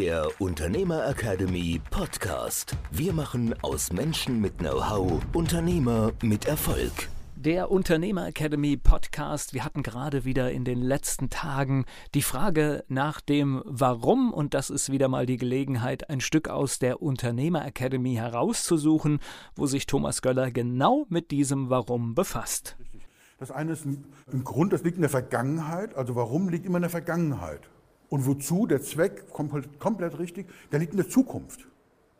der Unternehmer Academy Podcast. Wir machen aus Menschen mit Know-how Unternehmer mit Erfolg. Der Unternehmer Academy Podcast. Wir hatten gerade wieder in den letzten Tagen die Frage nach dem Warum und das ist wieder mal die Gelegenheit, ein Stück aus der Unternehmer Academy herauszusuchen, wo sich Thomas Göller genau mit diesem Warum befasst. Das eine ist ein, ein Grund, das liegt in der Vergangenheit. Also warum liegt immer in der Vergangenheit? Und wozu? Der Zweck, komplett, komplett richtig, der liegt in der Zukunft.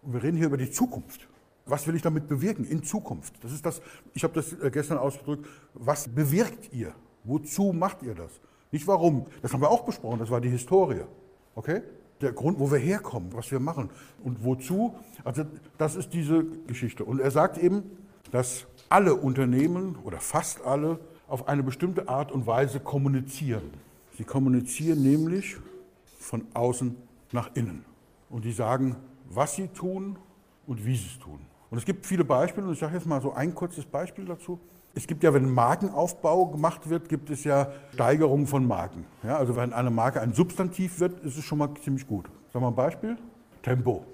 Und wir reden hier über die Zukunft. Was will ich damit bewirken in Zukunft? Das ist das, ich habe das äh, gestern ausgedrückt, was bewirkt ihr? Wozu macht ihr das? Nicht warum. Das haben wir auch besprochen, das war die Historie. Okay? Der Grund, wo wir herkommen, was wir machen und wozu. Also das ist diese Geschichte. Und er sagt eben, dass alle Unternehmen oder fast alle auf eine bestimmte Art und Weise kommunizieren. Sie kommunizieren nämlich von außen nach innen. Und die sagen, was sie tun und wie sie es tun. Und es gibt viele Beispiele, und ich sage jetzt mal so ein kurzes Beispiel dazu. Es gibt ja, wenn Markenaufbau gemacht wird, gibt es ja Steigerungen von Marken. Ja, also wenn eine Marke ein Substantiv wird, ist es schon mal ziemlich gut. Wir mal ein Beispiel? Tempo,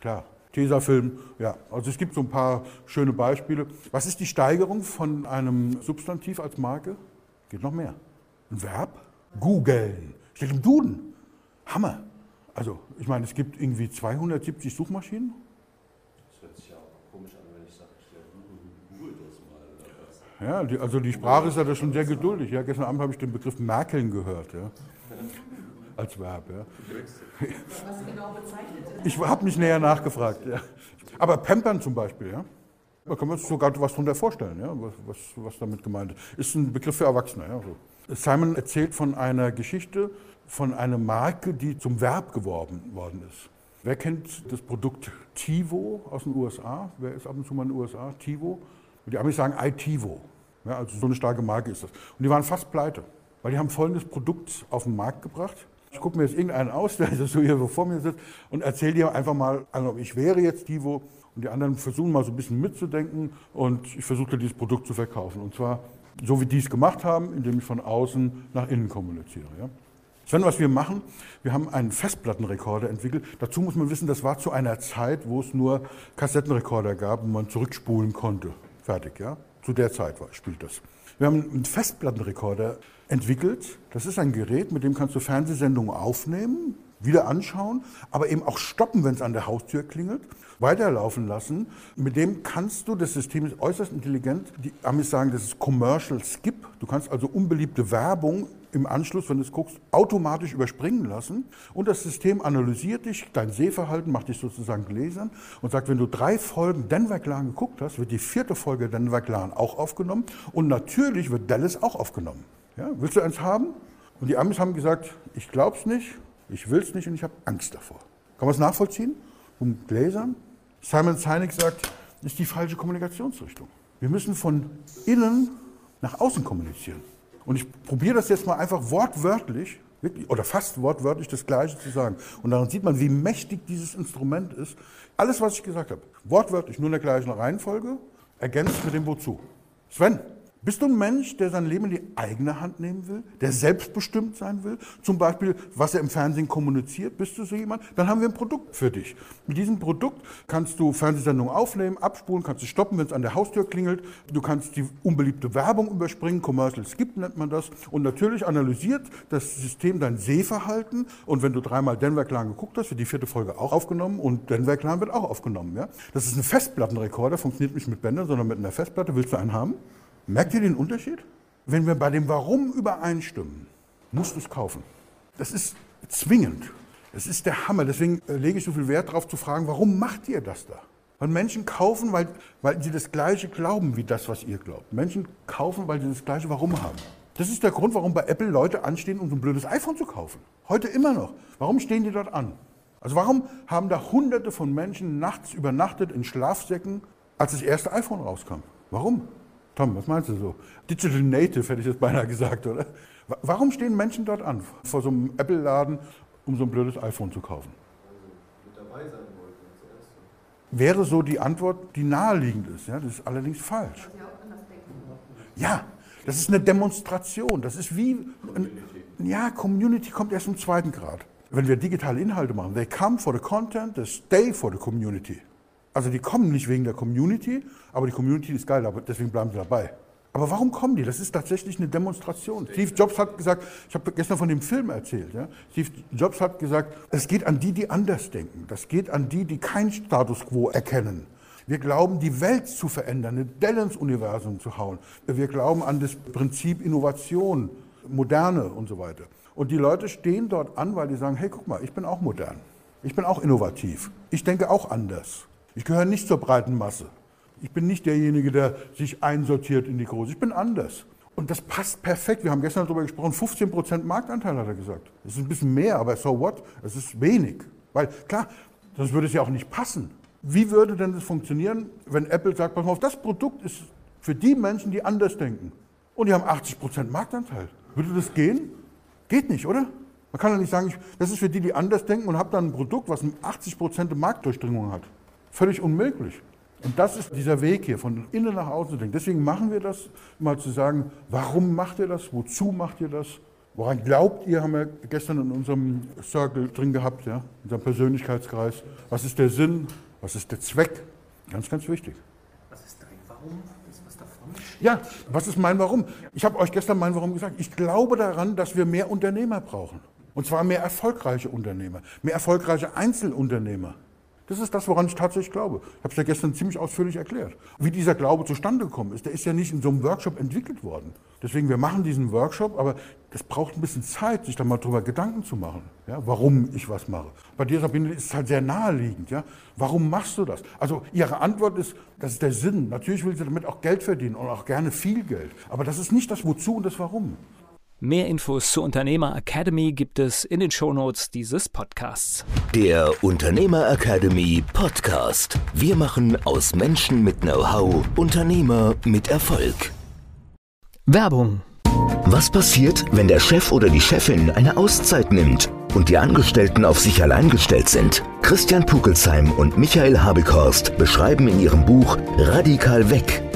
klar. Tesafilm, ja. Also es gibt so ein paar schöne Beispiele. Was ist die Steigerung von einem Substantiv als Marke? Geht noch mehr. Ein Verb? Googeln. Steht im Duden. Hammer. Also, ich meine, es gibt irgendwie 270 Suchmaschinen. Das hört sich ja auch komisch an, wenn ich sage, ich google das mal. Ja, die, also die Sprache ist ja da schon sehr geduldig. Ja, gestern Abend habe ich den Begriff Merkeln gehört. Ja. Als Verb. Ja. Was genau bezeichnet Ich habe mich näher nachgefragt. Ja. Aber Pampern zum Beispiel, ja. Da kann man sich sogar was darunter vorstellen, ja, was, was, was damit gemeint ist. Ist ein Begriff für Erwachsene. Ja, so. Simon erzählt von einer Geschichte, von einer Marke, die zum Verb geworben worden ist. Wer kennt das Produkt Tivo aus den USA? Wer ist ab und zu mal in den USA? Tivo? Die Amis sagen iTivo. Ja, also so eine starke Marke ist das. Und die waren fast pleite, weil die haben folgendes Produkt auf den Markt gebracht. Ich gucke mir jetzt irgendeinen aus, der so hier vor mir sitzt und erzähle dir einfach mal, also ich wäre jetzt Tivo und die anderen versuchen mal so ein bisschen mitzudenken und ich versuche dieses Produkt zu verkaufen. Und zwar so, wie die es gemacht haben, indem ich von außen nach innen kommuniziere. Ja? Sven, was wir machen, wir haben einen Festplattenrekorder entwickelt. Dazu muss man wissen, das war zu einer Zeit, wo es nur Kassettenrekorder gab und man zurückspulen konnte. Fertig, ja? Zu der Zeit war, spielt das. Wir haben einen Festplattenrekorder entwickelt. Das ist ein Gerät, mit dem kannst du Fernsehsendungen aufnehmen, wieder anschauen, aber eben auch stoppen, wenn es an der Haustür klingelt, weiterlaufen lassen. Mit dem kannst du, das System ist äußerst intelligent, die Amis sagen, das ist Commercial Skip. Du kannst also unbeliebte Werbung im Anschluss, wenn du es guckst, automatisch überspringen lassen. Und das System analysiert dich, dein Sehverhalten, macht dich sozusagen gläsern und sagt, wenn du drei Folgen Denver Clan geguckt hast, wird die vierte Folge Denver Clan auch aufgenommen. Und natürlich wird Dallas auch aufgenommen. Ja, willst du eins haben? Und die Amis haben gesagt, ich glaub's nicht, ich will's nicht und ich habe Angst davor. Kann man es nachvollziehen? Um Gläsern? Simon Sinek sagt, das ist die falsche Kommunikationsrichtung. Wir müssen von innen nach außen kommunizieren. Und ich probiere das jetzt mal einfach wortwörtlich, wirklich, oder fast wortwörtlich das Gleiche zu sagen. Und daran sieht man, wie mächtig dieses Instrument ist. Alles, was ich gesagt habe, wortwörtlich, nur in der gleichen Reihenfolge, ergänzt mit dem Wozu. Sven, bist du ein Mensch, der sein Leben in die eigene Hand nehmen will, der selbstbestimmt sein will? Zum Beispiel, was er im Fernsehen kommuniziert. Bist du so jemand? Dann haben wir ein Produkt für dich. Mit diesem Produkt kannst du Fernsehsendungen aufnehmen, abspulen, kannst du stoppen, wenn es an der Haustür klingelt. Du kannst die unbeliebte Werbung überspringen, Commercial Skip nennt man das. Und natürlich analysiert das System dein Sehverhalten. Und wenn du dreimal Denver Clan geguckt hast, wird die vierte Folge auch aufgenommen und Denver Clan wird auch aufgenommen. Ja? Das ist ein Festplattenrekorder, funktioniert nicht mit Bändern, sondern mit einer Festplatte. Willst du einen haben? Merkt ihr den Unterschied? Wenn wir bei dem Warum übereinstimmen, musst du es kaufen. Das ist zwingend. Das ist der Hammer. Deswegen äh, lege ich so viel Wert darauf zu fragen, warum macht ihr das da? Weil Menschen kaufen, weil, weil sie das Gleiche glauben wie das, was ihr glaubt. Menschen kaufen, weil sie das Gleiche Warum haben. Das ist der Grund, warum bei Apple Leute anstehen, um so ein blödes iPhone zu kaufen. Heute immer noch. Warum stehen die dort an? Also warum haben da hunderte von Menschen nachts übernachtet in Schlafsäcken, als das erste iPhone rauskam? Warum? Tom, was meinst du so? Digital Native hätte ich jetzt beinahe gesagt, oder? Warum stehen Menschen dort an, vor so einem Apple-Laden, um so ein blödes iPhone zu kaufen? Wäre so die Antwort, die naheliegend ist. Ja? Das ist allerdings falsch. Ja, das ist eine Demonstration. Das ist wie. Ein, ja, Community kommt erst im zweiten Grad. Wenn wir digitale Inhalte machen, they come for the content, they stay for the community. Also die kommen nicht wegen der Community, aber die Community ist geil, deswegen bleiben sie dabei. Aber warum kommen die? Das ist tatsächlich eine Demonstration. Steve Jobs hat gesagt, ich habe gestern von dem Film erzählt, ja? Steve Jobs hat gesagt, es geht an die, die anders denken. Das geht an die, die kein Status quo erkennen. Wir glauben, die Welt zu verändern, eine Delle ins Universum zu hauen. Wir glauben an das Prinzip Innovation, Moderne und so weiter. Und die Leute stehen dort an, weil die sagen, hey, guck mal, ich bin auch modern. Ich bin auch innovativ. Ich denke auch anders. Ich gehöre nicht zur breiten Masse. Ich bin nicht derjenige, der sich einsortiert in die Große. Ich bin anders. Und das passt perfekt. Wir haben gestern darüber gesprochen, 15% Marktanteil hat er gesagt. Das ist ein bisschen mehr, aber so what? Es ist wenig. Weil klar, sonst würde es ja auch nicht passen. Wie würde denn das funktionieren, wenn Apple sagt, pass mal auf, das Produkt ist für die Menschen, die anders denken. Und die haben 80% Marktanteil. Würde das gehen? Geht nicht, oder? Man kann ja nicht sagen, das ist für die, die anders denken und habe dann ein Produkt, was 80% Marktdurchdringung hat. Völlig unmöglich. Und das ist dieser Weg hier, von innen nach außen zu denken. Deswegen machen wir das, mal zu sagen, warum macht ihr das, wozu macht ihr das, woran glaubt ihr, haben wir gestern in unserem Circle drin gehabt, ja, in unserem Persönlichkeitskreis. Was ist der Sinn, was ist der Zweck? Ganz, ganz wichtig. Was ist dein Warum? Was davon? Ja, was ist mein Warum? Ich habe euch gestern mein Warum gesagt. Ich glaube daran, dass wir mehr Unternehmer brauchen. Und zwar mehr erfolgreiche Unternehmer, mehr erfolgreiche Einzelunternehmer. Das ist das, woran ich tatsächlich glaube. Ich habe es ja gestern ziemlich ausführlich erklärt. Wie dieser Glaube zustande gekommen ist, der ist ja nicht in so einem Workshop entwickelt worden. Deswegen, wir machen diesen Workshop, aber es braucht ein bisschen Zeit, sich da mal drüber Gedanken zu machen, ja, warum ich was mache. Bei dir, Sabine, ist es halt sehr naheliegend. Ja? Warum machst du das? Also ihre Antwort ist, das ist der Sinn. Natürlich will sie damit auch Geld verdienen und auch gerne viel Geld. Aber das ist nicht das Wozu und das Warum. Mehr Infos zur Unternehmer Academy gibt es in den Shownotes dieses Podcasts. Der Unternehmer Academy Podcast. Wir machen aus Menschen mit Know-how Unternehmer mit Erfolg. Werbung. Was passiert, wenn der Chef oder die Chefin eine Auszeit nimmt? und die Angestellten auf sich allein gestellt sind. Christian Pukelsheim und Michael Habekorst beschreiben in ihrem Buch Radikal weg